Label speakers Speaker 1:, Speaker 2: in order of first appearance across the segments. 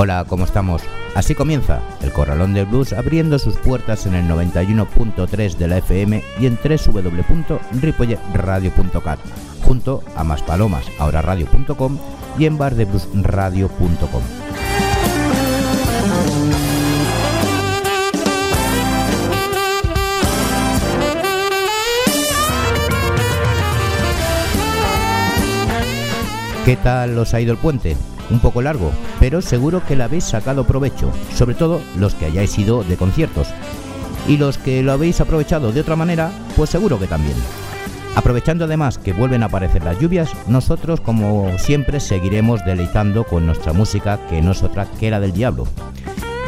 Speaker 1: Hola, ¿cómo estamos? Así comienza Corralón del Blues abriendo sus puertas en el 91.3 de la FM y en www.ripolletradio.cat junto a Más Palomas, ahora radio.com y en bardebluesradio.com. ¿Qué tal os ha ido el puente? un poco largo, pero seguro que le habéis sacado provecho, sobre todo los que hayáis ido de conciertos. Y los que lo habéis aprovechado de otra manera, pues seguro que también. Aprovechando además que vuelven a aparecer las lluvias, nosotros como siempre seguiremos deleitando con nuestra música que no es otra que la del diablo.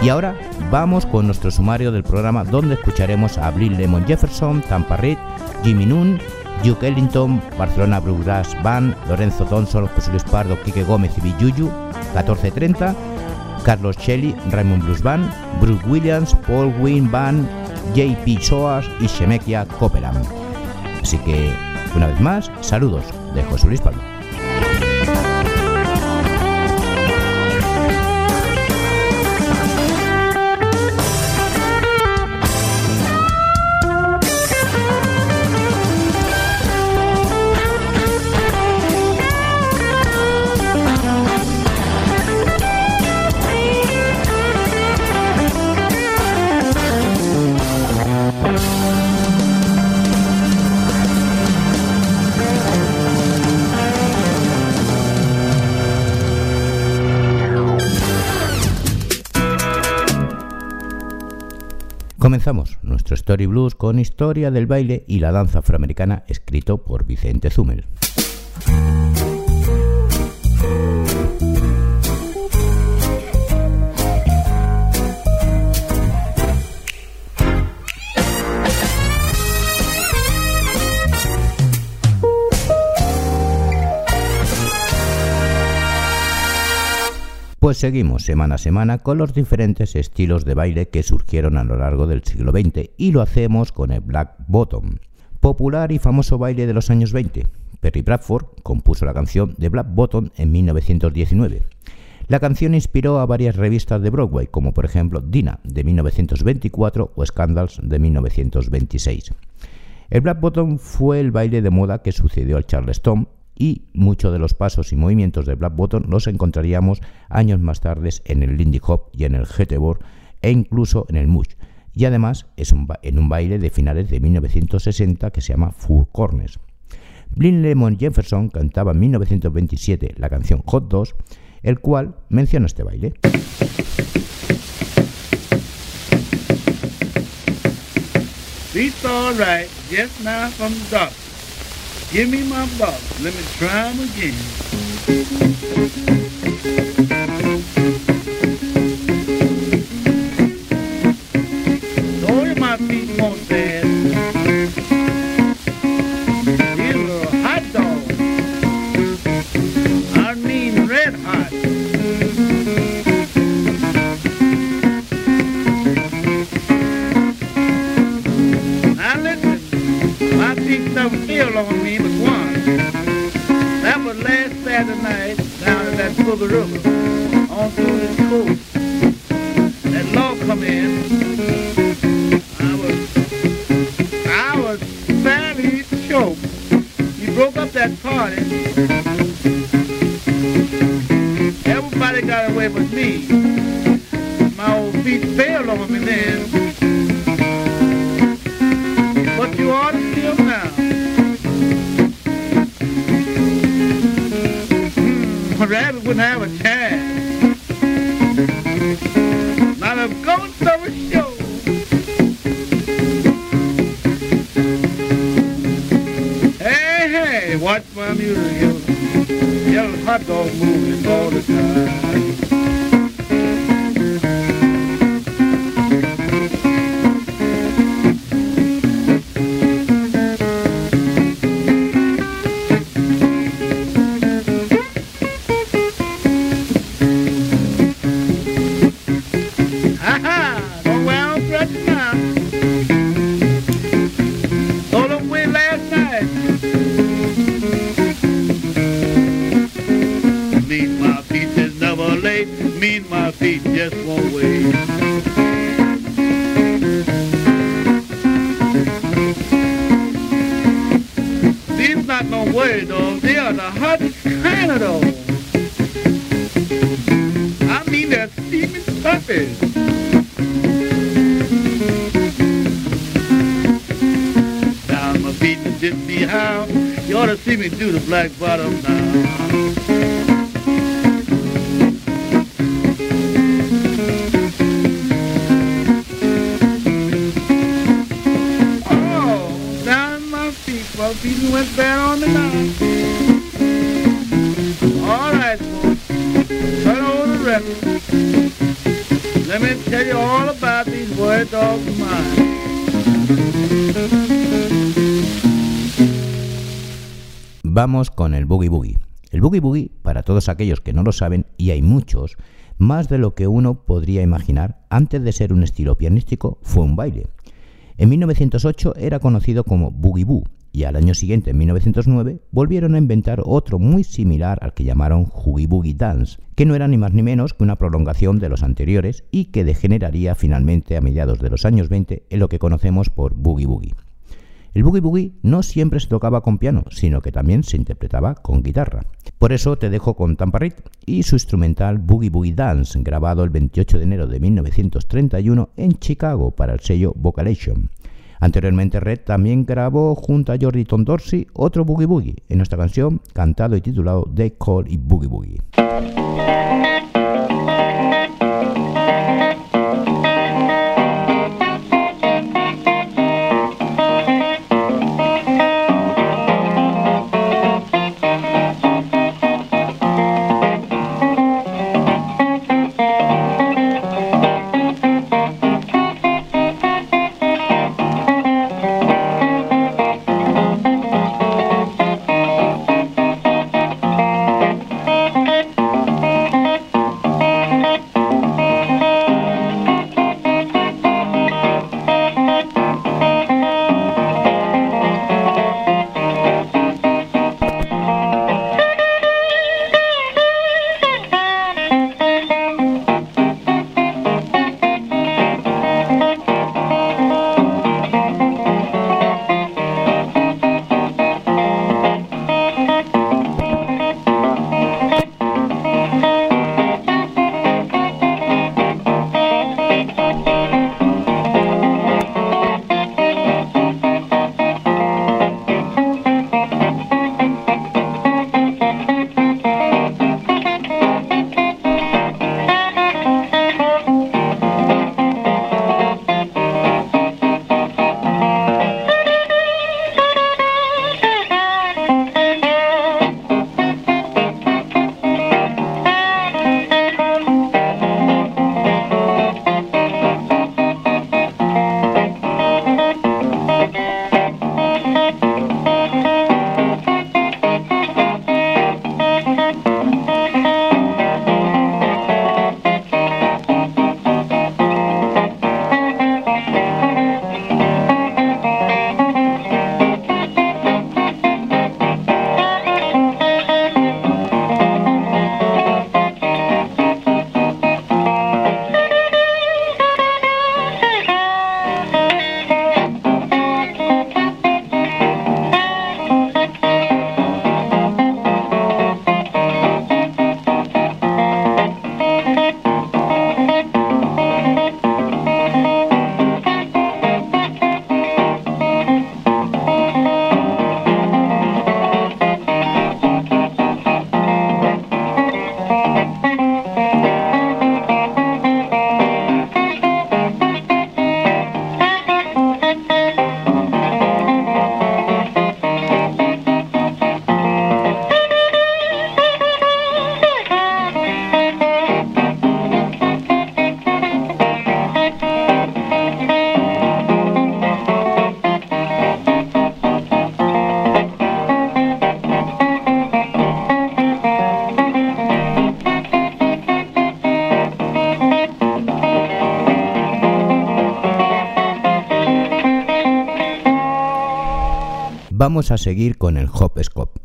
Speaker 1: Y ahora vamos con nuestro sumario del programa donde escucharemos a Bill Lemon Jefferson, Tampa Reed, Jimmy Noon, Duke Ellington, Barcelona Bluegrass Band, Lorenzo Thompson, José Luis Pardo, Quique Gómez y Villuyu, 1430, Carlos Shelley, Raymond Blues Band, Bruce Williams, Paul Wynn Band, J.P. Soas y Shemekia Copeland. Así que, una vez más, saludos de José Luis Pardo. Comenzamos nuestro Story Blues con historia del baile y la danza afroamericana escrito por Vicente Zumel. Pues seguimos semana a semana con los diferentes estilos de baile que surgieron a lo largo del siglo XX y lo hacemos con el Black Bottom, popular y famoso baile de los años 20. Perry Bradford compuso la canción de Black Bottom en 1919. La canción inspiró a varias revistas de Broadway, como por ejemplo Dina de 1924 o Scandals de 1926. El Black Bottom fue el baile de moda que sucedió al Charleston y muchos de los pasos y movimientos de Black Bottom los encontraríamos años más tarde en el Lindy Hop y en el Board e incluso en el Mush. Y además es un en un baile de finales de 1960 que se llama Four Corners. Blind Lemon Jefferson cantaba en 1927 la canción Hot Dogs, el cual menciona este baile.
Speaker 2: Give me my box. Let me try them again. Just won't wait. These not no way though. They are the hot kind of though. I mean they're steaming puppies. Down my feet to dip me. You ought to see me do the black bottom now.
Speaker 1: Vamos con el Boogie Boogie. El Boogie Boogie, para todos aquellos que no lo saben, y hay muchos, más de lo que uno podría imaginar, antes de ser un estilo pianístico, fue un baile. En 1908 era conocido como Boogie Boo y al año siguiente, en 1909, volvieron a inventar otro muy similar al que llamaron Hoogie Boogie Dance, que no era ni más ni menos que una prolongación de los anteriores y que degeneraría finalmente a mediados de los años 20 en lo que conocemos por Boogie Boogie. El boogie boogie no siempre se tocaba con piano, sino que también se interpretaba con guitarra. Por eso te dejo con Tampa y su instrumental Boogie Boogie Dance, grabado el 28 de enero de 1931 en Chicago para el sello Vocalation. Anteriormente Red también grabó junto a Jordi Tom Dorsey otro Boogie Boogie en nuestra canción cantado y titulado They Call It Boogie Boogie. Thank you. Vamos a seguir con el Hop Scop,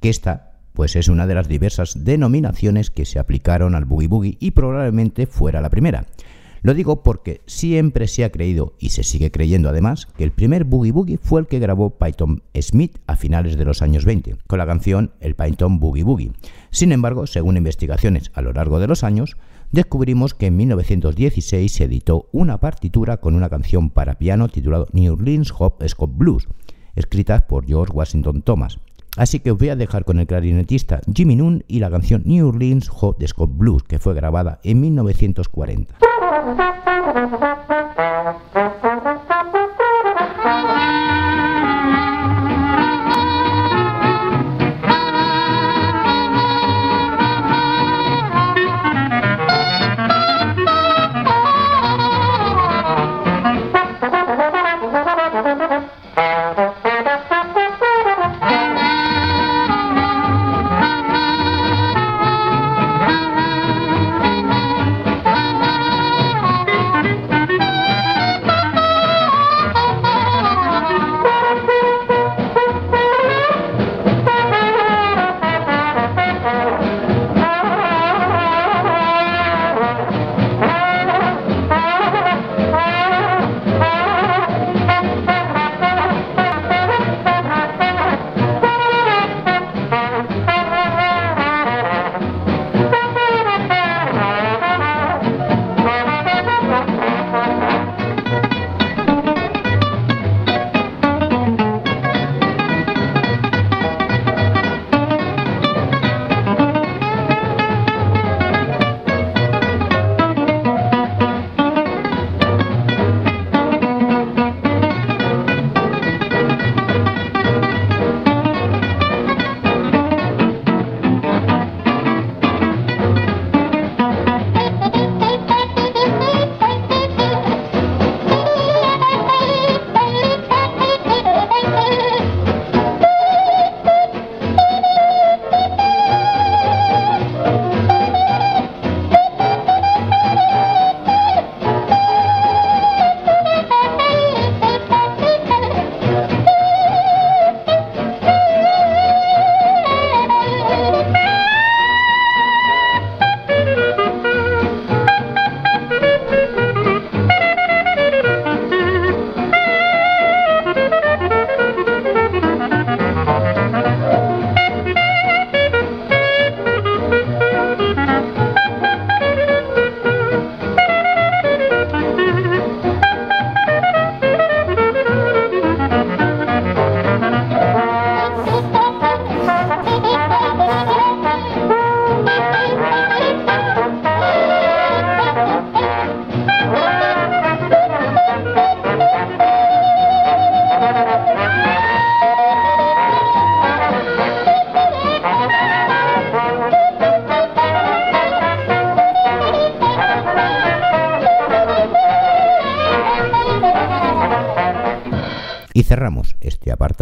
Speaker 1: que esta pues es una de las diversas denominaciones que se aplicaron al boogie boogie y probablemente fuera la primera. Lo digo porque siempre se ha creído, y se sigue creyendo además, que el primer Boogie Boogie fue el que grabó Python Smith a finales de los años 20, con la canción El Python Boogie Boogie. Sin embargo, según investigaciones a lo largo de los años, descubrimos que en 1916 se editó una partitura con una canción para piano titulada New Orleans Hop Blues, escrita por George Washington Thomas. Así que os voy a dejar con el clarinetista Jimmy Noon y la canción New Orleans Hot Scott Blues, que fue grabada en 1940.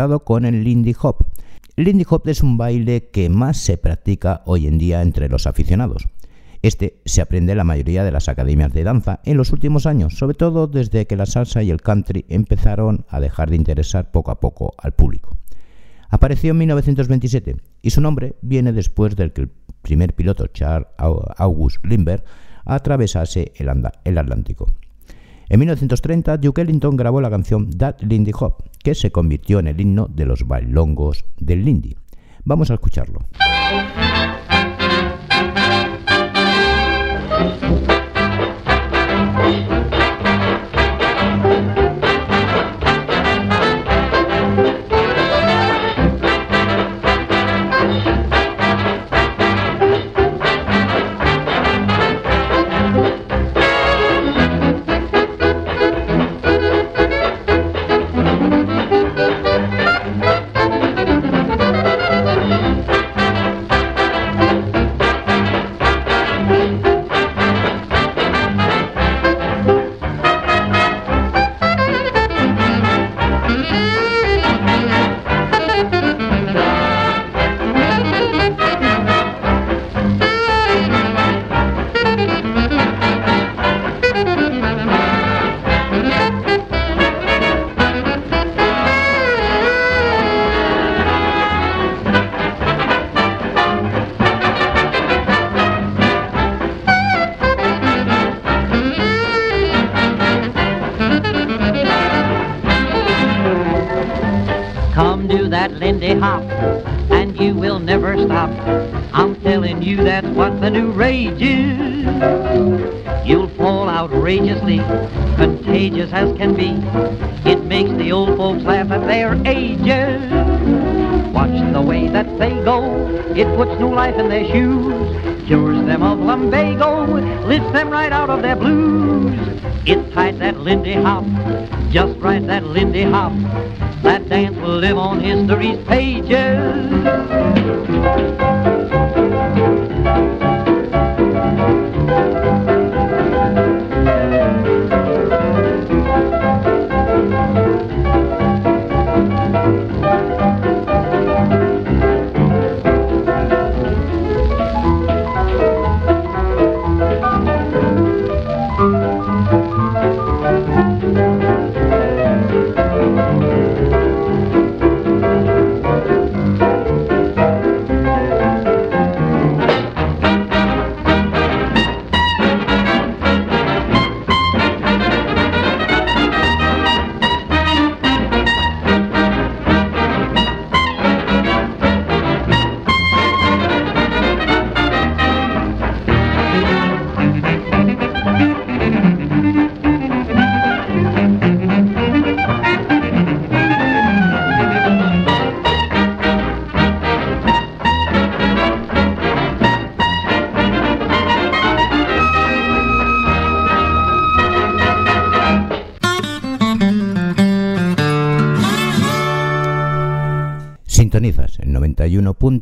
Speaker 1: Con el Lindy Hop. Lindy Hop es un baile que más se practica hoy en día entre los aficionados. Este se aprende en la mayoría de las academias de danza en los últimos años, sobre todo desde que la salsa y el country empezaron a dejar de interesar poco a poco al público. Apareció en 1927 y su nombre viene después del que el primer piloto Charles August Lindbergh atravesase el Atlántico. En 1930, Duke Ellington grabó la canción That Lindy Hop, que se convirtió en el himno de los bailongos del Lindy. Vamos a escucharlo.
Speaker 3: It puts new life in their shoes. Cures them of lumbago, lifts them right out of their blues. It's tight that Lindy Hop, just right that Lindy Hop. That dance will live on history's pages.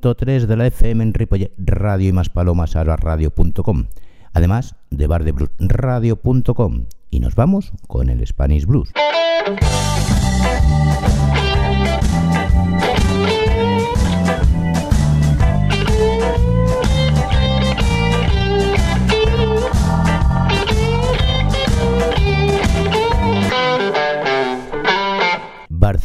Speaker 1: 91.3 de la FM en Radio y más palomas a radio.com. Además de bardebluesradio.com. Y nos vamos con el Spanish Blues.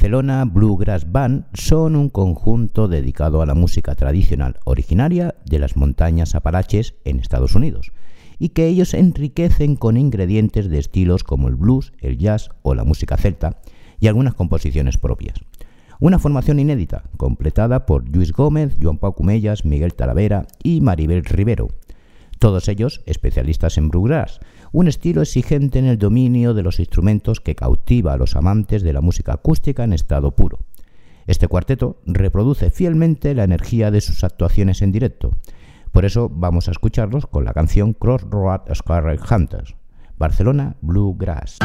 Speaker 1: Barcelona Bluegrass Band son un conjunto dedicado a la música tradicional originaria de las montañas Apalaches en Estados Unidos y que ellos enriquecen con ingredientes de estilos como el blues, el jazz o la música celta y algunas composiciones propias. Una formación inédita, completada por Luis Gómez, Joan Pau Cumellas, Miguel Talavera y Maribel Rivero, todos ellos especialistas en bluegrass, un estilo exigente en el dominio de los instrumentos que cautiva a los amantes de la música acústica en estado puro. Este cuarteto reproduce fielmente la energía de sus actuaciones en directo. Por eso vamos a escucharlos con la canción Crossroad Scarlet Hunters, Barcelona Bluegrass.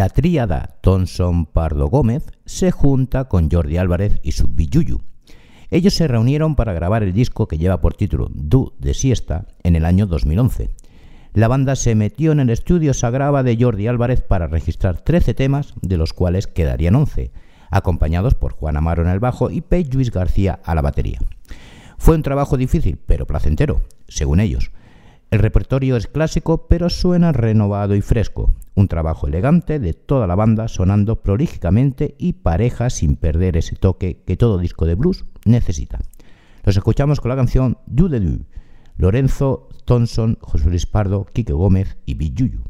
Speaker 1: La tríada Thomson Pardo Gómez se junta con Jordi Álvarez y su Billuyu. Ellos se reunieron para grabar el disco que lleva por título Du de Siesta en el año 2011. La banda se metió en el estudio Sagrava de Jordi Álvarez para registrar 13 temas, de los cuales quedarían 11, acompañados por Juan Amaro en el bajo y Pei Luis García a la batería. Fue un trabajo difícil, pero placentero, según ellos. El repertorio es clásico, pero suena renovado y fresco. Un trabajo elegante de toda la banda sonando prolígicamente y pareja sin perder ese toque que todo disco de blues necesita. Los escuchamos con la canción de Du. Lorenzo, Thompson, José Luis Pardo, Quique Gómez y Big Yuyu.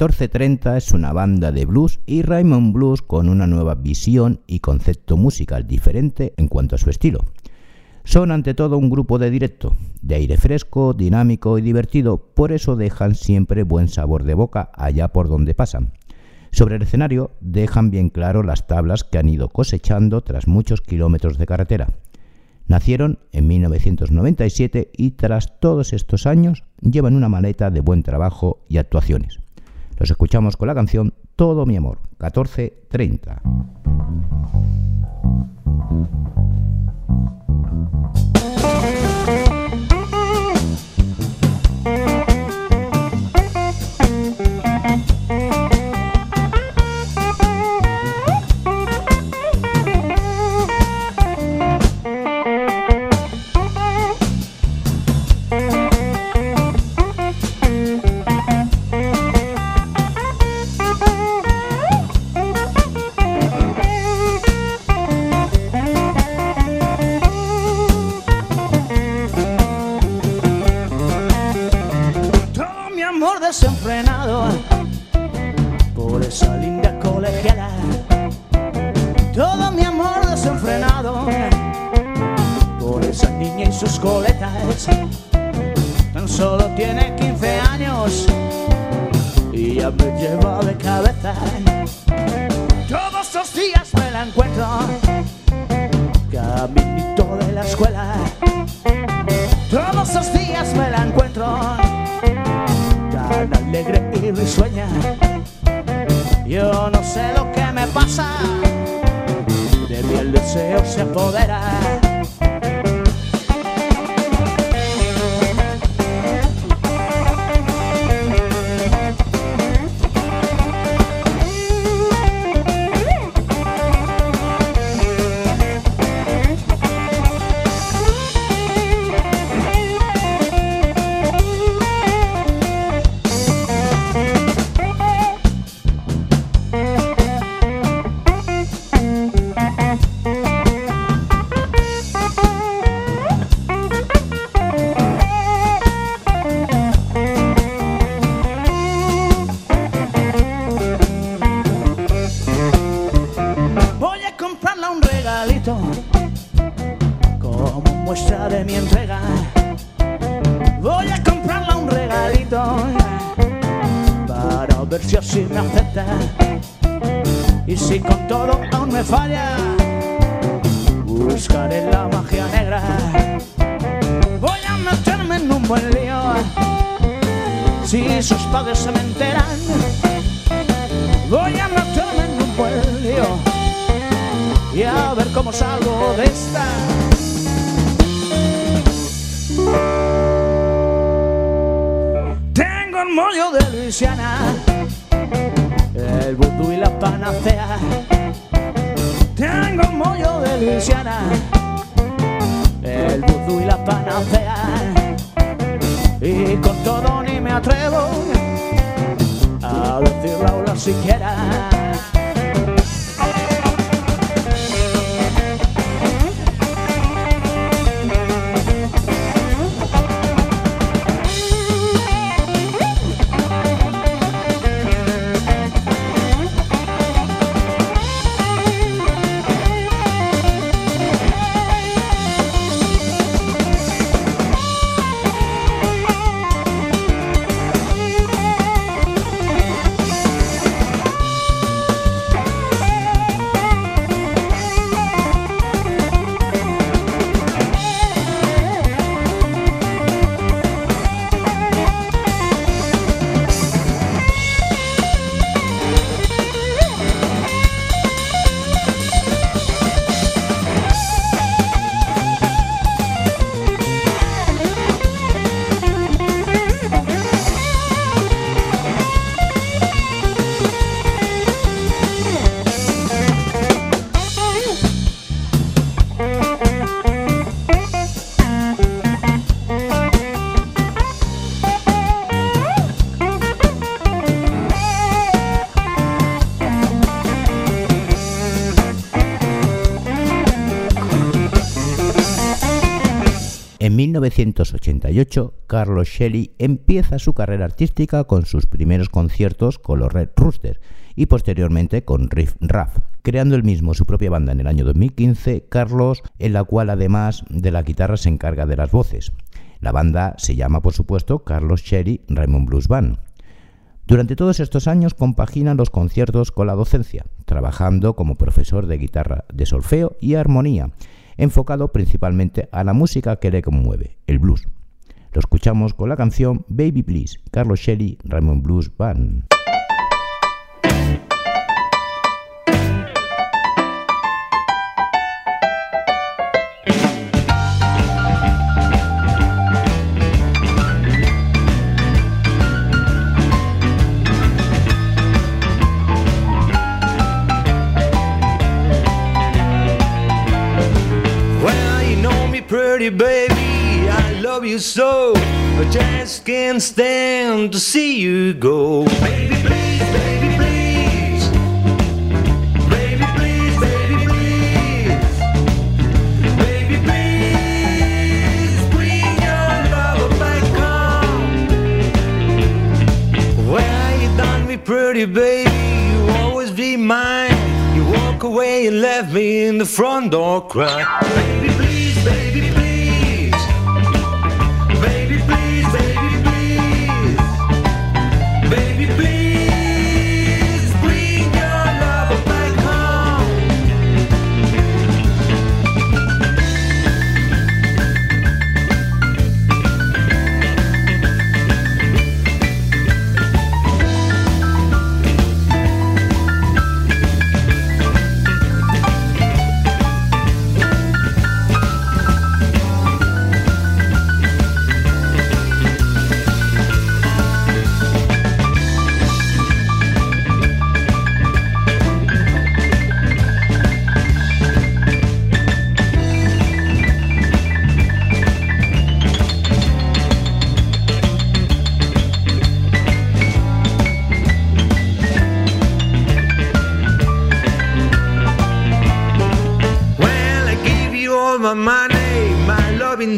Speaker 4: 1430 es una banda de blues y Raymond Blues con una nueva visión y concepto musical diferente en cuanto a su estilo. Son ante todo un grupo de directo, de aire fresco, dinámico y divertido, por eso dejan siempre buen sabor de boca allá por donde pasan. Sobre el escenario dejan bien claro las tablas que han ido cosechando tras muchos kilómetros de carretera. Nacieron en 1997 y tras todos estos años llevan una maleta de buen trabajo y actuaciones. Los escuchamos con la canción Todo mi amor, 1430.
Speaker 1: 1988, Carlos Shelley empieza su carrera artística con sus primeros conciertos con los Red Rooster y posteriormente con Riff Raff, creando él mismo su propia banda en el año 2015, Carlos, en la cual además de la guitarra se encarga de las voces. La banda se llama, por supuesto, Carlos Shelley Raymond Blues Band. Durante todos estos años compagina los conciertos con la docencia, trabajando como profesor de guitarra de solfeo y armonía, enfocado principalmente a la música que le conmueve, el blues. Lo escuchamos con la canción Baby Please, Carlos Shelley, Raymond Blues Band.
Speaker 5: Baby, I love you so. I just can't stand to see you go. Baby, please, baby, please. Baby, please, baby, please. Baby, please, bring your love back home. Well, you done me pretty baby, you always be mine. You walk away and left me in the front door crying.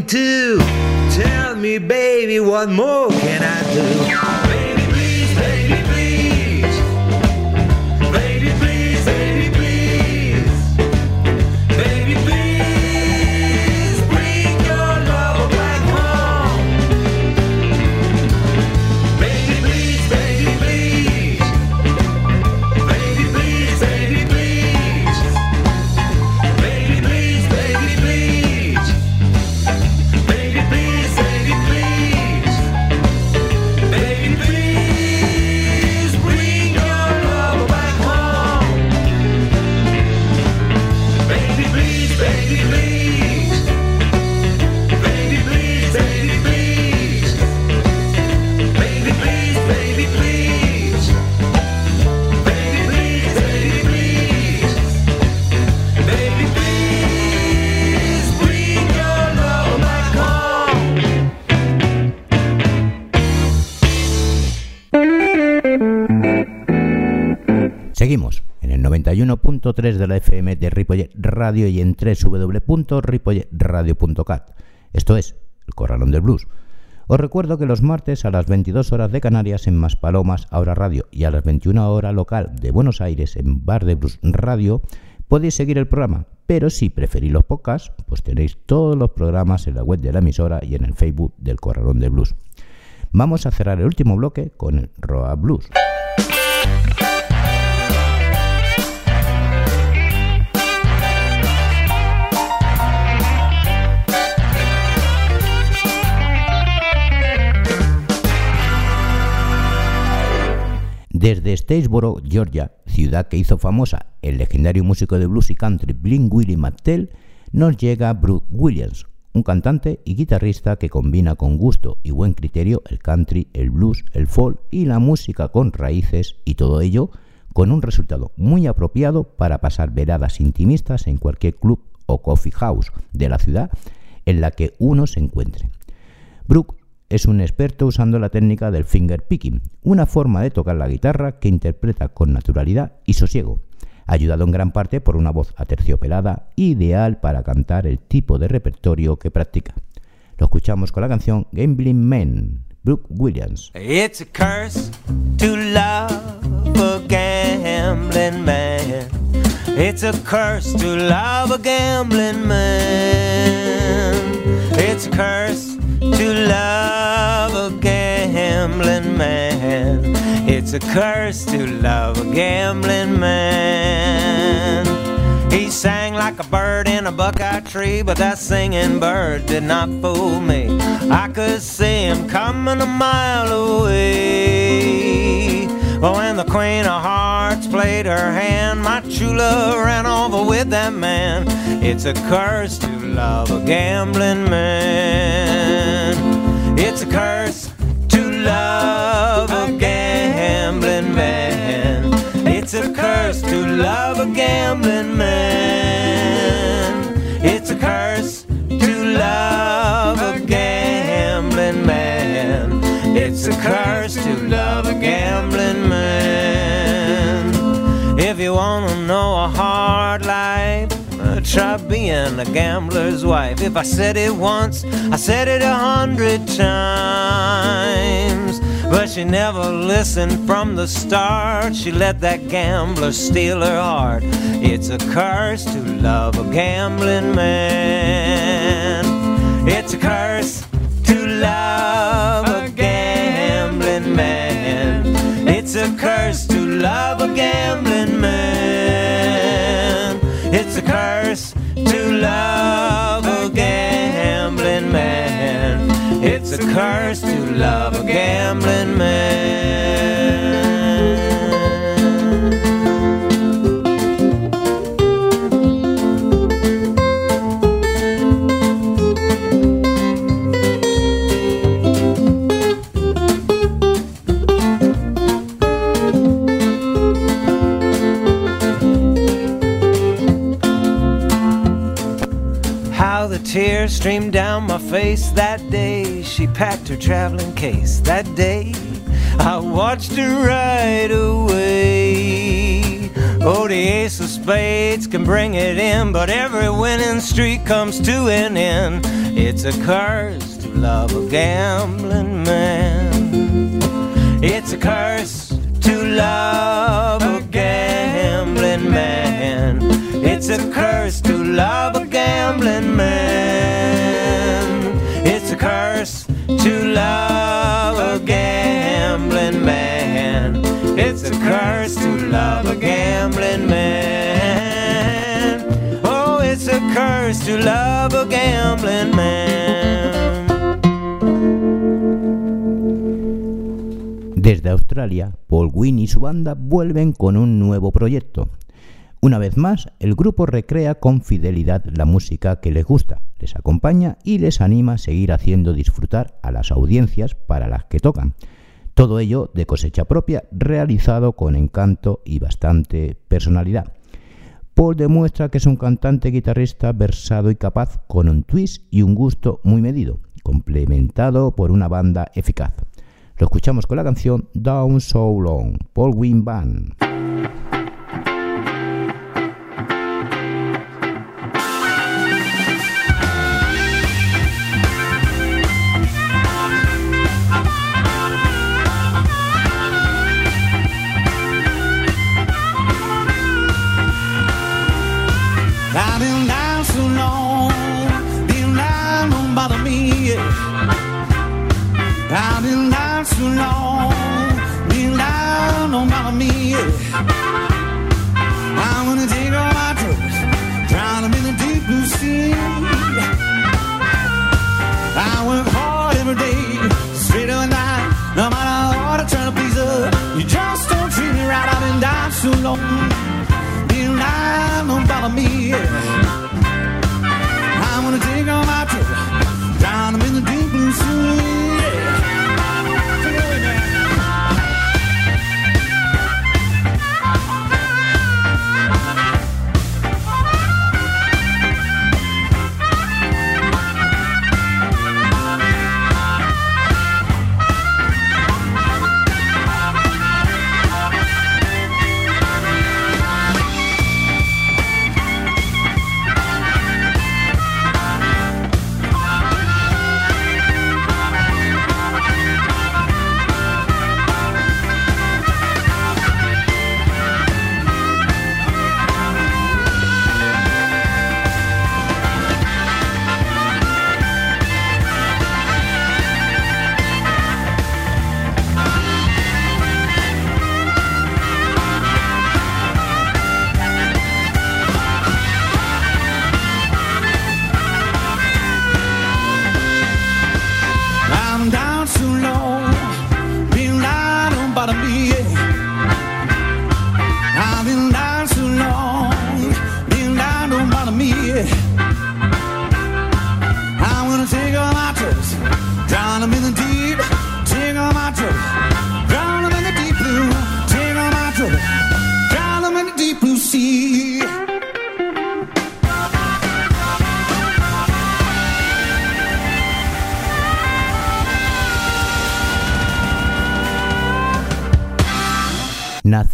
Speaker 5: Tell me, baby, what more can I do?
Speaker 1: 91.3 de la FM de Ripollet Radio y en www.ripolletradio.cat. Esto es El Corralón del Blues. Os recuerdo que los martes a las 22 horas de Canarias en Maspalomas, Ahora Radio, y a las 21 horas local de Buenos Aires en Bar de Blues Radio, podéis seguir el programa. Pero si preferís los podcasts, pues tenéis todos los programas en la web de la emisora y en el Facebook del Corralón del Blues. Vamos a cerrar el último bloque con el Roa Blues. Desde Statesboro, Georgia, ciudad que hizo famosa el legendario músico de blues y country Blink Willie McTell, nos llega Brooke Williams, un cantante y guitarrista que combina con gusto y buen criterio el country, el blues, el folk y la música con raíces y todo ello con un resultado muy apropiado para pasar veradas intimistas en cualquier club o coffee house de la ciudad en la que uno se encuentre. Brooke es un experto usando la técnica del finger picking, una forma de tocar la guitarra que interpreta con naturalidad y sosiego, ayudado en gran parte por una voz aterciopelada ideal para cantar el tipo de repertorio que practica. Lo escuchamos con la canción Gambling Men, Brooke Williams.
Speaker 6: It's a curse to love a gambling man. It's a curse to love a gambling man. It's a curse to love a gambling man. It's a curse to love a gambling man. He sang like a bird in a buckeye tree, but that singing bird did not fool me. I could see him coming a mile away. But when the Queen of Hearts played her hand, my true love ran over with that man. It's a curse to love a gambling man. It's a curse to love a gambling man. It's a curse to love a gambling man. It's a curse to love a gambling man. It's a curse to love a gambling man. If you wanna know a hard life, try being a gambler's wife. If I said it once, I said it a hundred times. But she never listened from the start. She let that gambler steal her heart. It's a curse to love a gambling man. It's a curse to love a curse to love a gambling man. It's a curse to love a gambling man. It's a curse to love a gambling man. Streamed down my face that day she packed her traveling case. That day I watched her ride away. Oh, the ace of spades can bring it in, but every winning streak comes to an end. It's a curse to love a gambling man. It's a curse to love a gambling man. It's a curse to love a gambling man.
Speaker 1: Desde Australia, Paul Wynn y su banda vuelven con un nuevo proyecto. Una vez más, el grupo recrea con fidelidad la música que les gusta, les acompaña y les anima a seguir haciendo disfrutar a las audiencias para las que tocan. Todo ello de cosecha propia, realizado con encanto y bastante personalidad. Paul demuestra que es un cantante guitarrista versado y capaz, con un twist y un gusto muy medido, complementado por una banda eficaz. Lo escuchamos con la canción Down So Long, Paul Wynn Band.
Speaker 7: Down so long,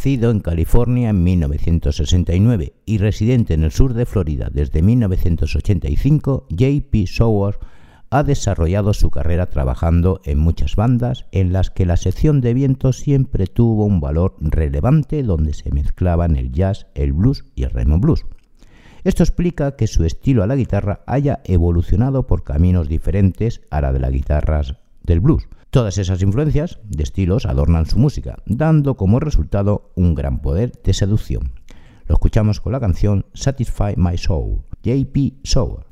Speaker 1: Nacido en California en 1969 y residente en el sur de Florida desde 1985, J.P. Sower ha desarrollado su carrera trabajando en muchas bandas en las que la sección de viento siempre tuvo un valor relevante donde se mezclaban el jazz, el blues y el rhythm blues. Esto explica que su estilo a la guitarra haya evolucionado por caminos diferentes a la de las guitarras del blues. Todas esas influencias de estilos adornan su música, dando como resultado un gran poder de seducción. Lo escuchamos con la canción Satisfy My Soul, JP Soul.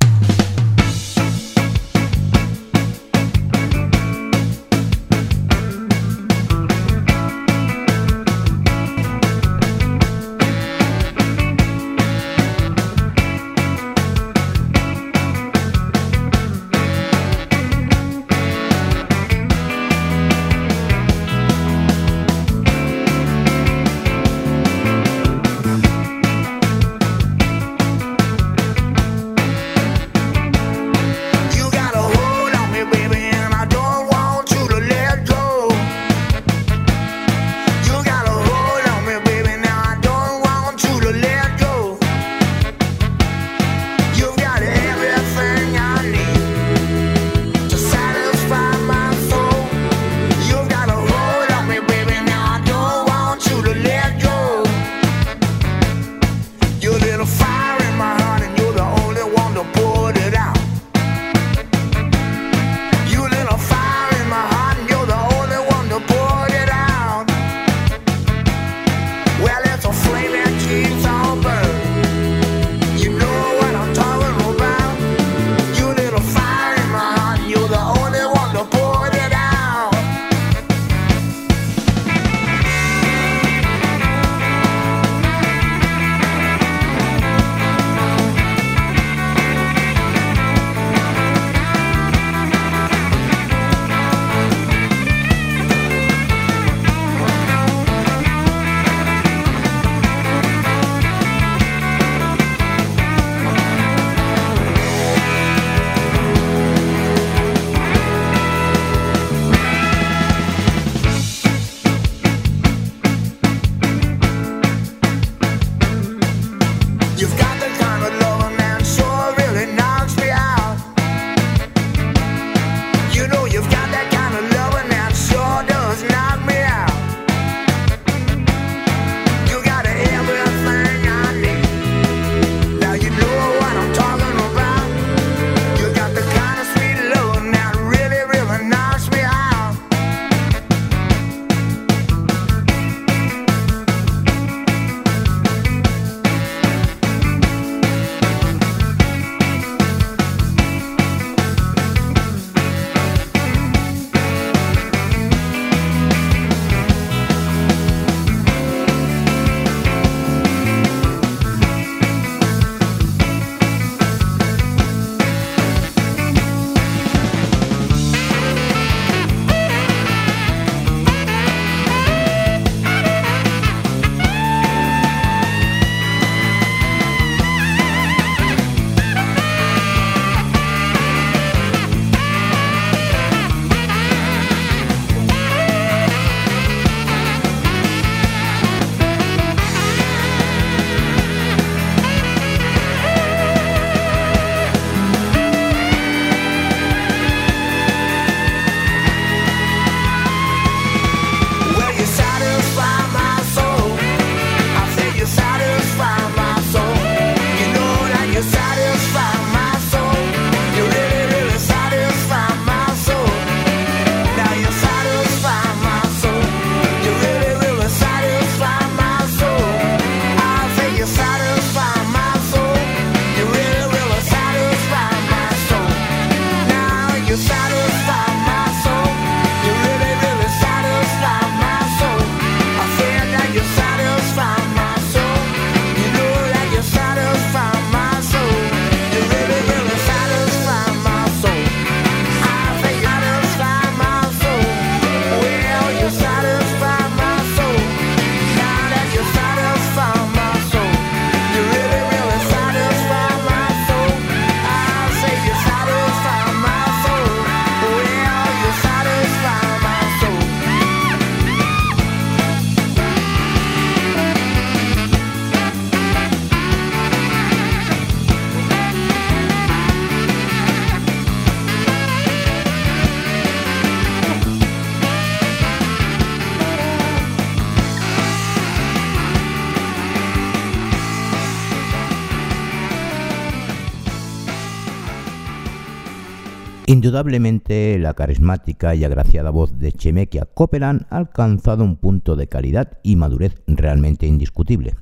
Speaker 8: Indudablemente, la carismática y agraciada voz de Chemekia Copeland ha alcanzado un punto de calidad y madurez realmente indiscutible.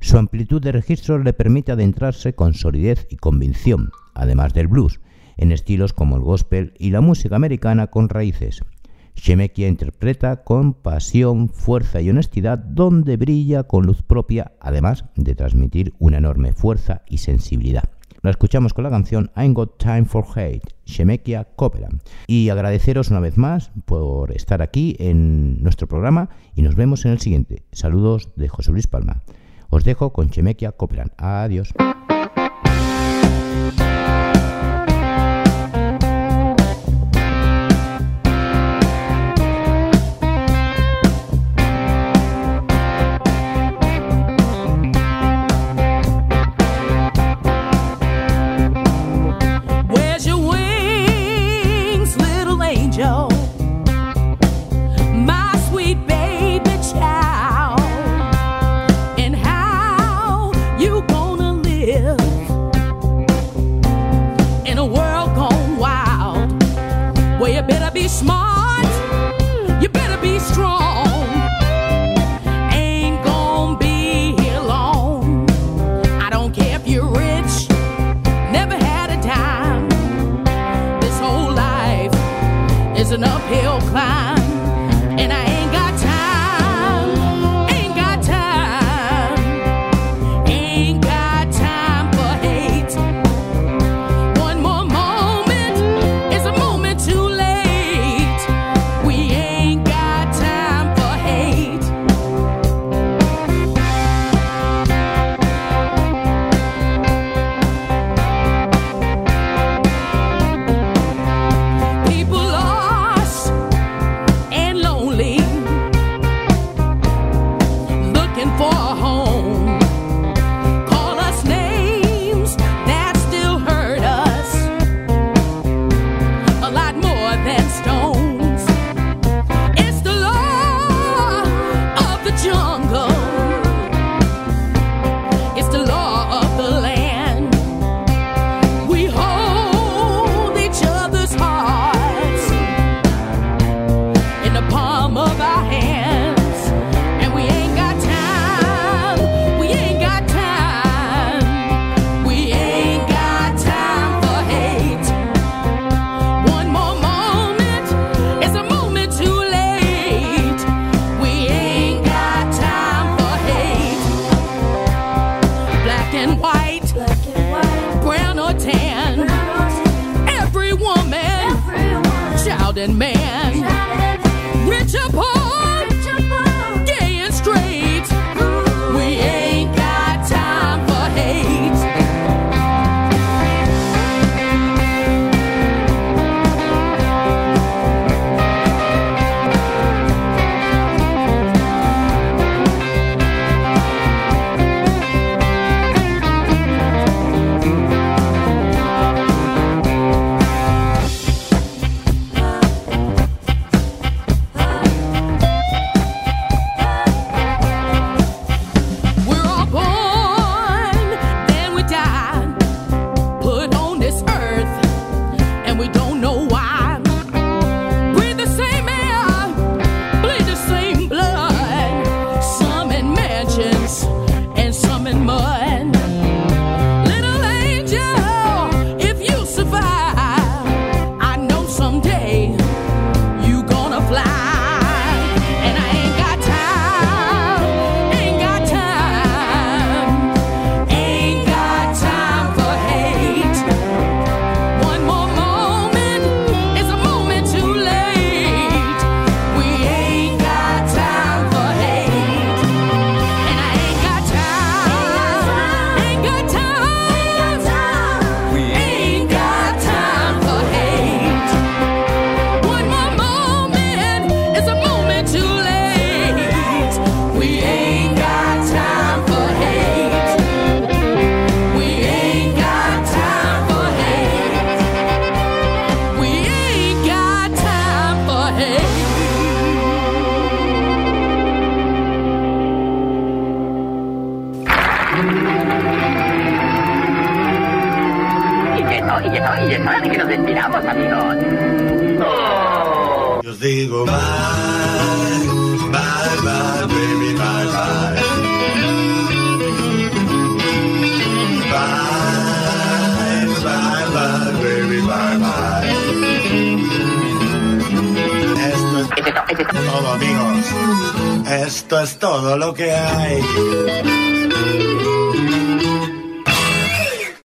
Speaker 8: Su amplitud de registros le permite adentrarse con solidez y convicción, además del blues, en estilos como el gospel y la música americana con raíces. Shemekia interpreta con pasión, fuerza y honestidad donde brilla con luz propia, además de transmitir una enorme fuerza y sensibilidad. La escuchamos con la canción I'm Got Time for Hate, Shemekia Copeland. Y agradeceros una vez más por estar aquí en nuestro programa y nos vemos en el siguiente. Saludos de José Luis Palma. Os dejo con Shemekia Copeland. Adiós.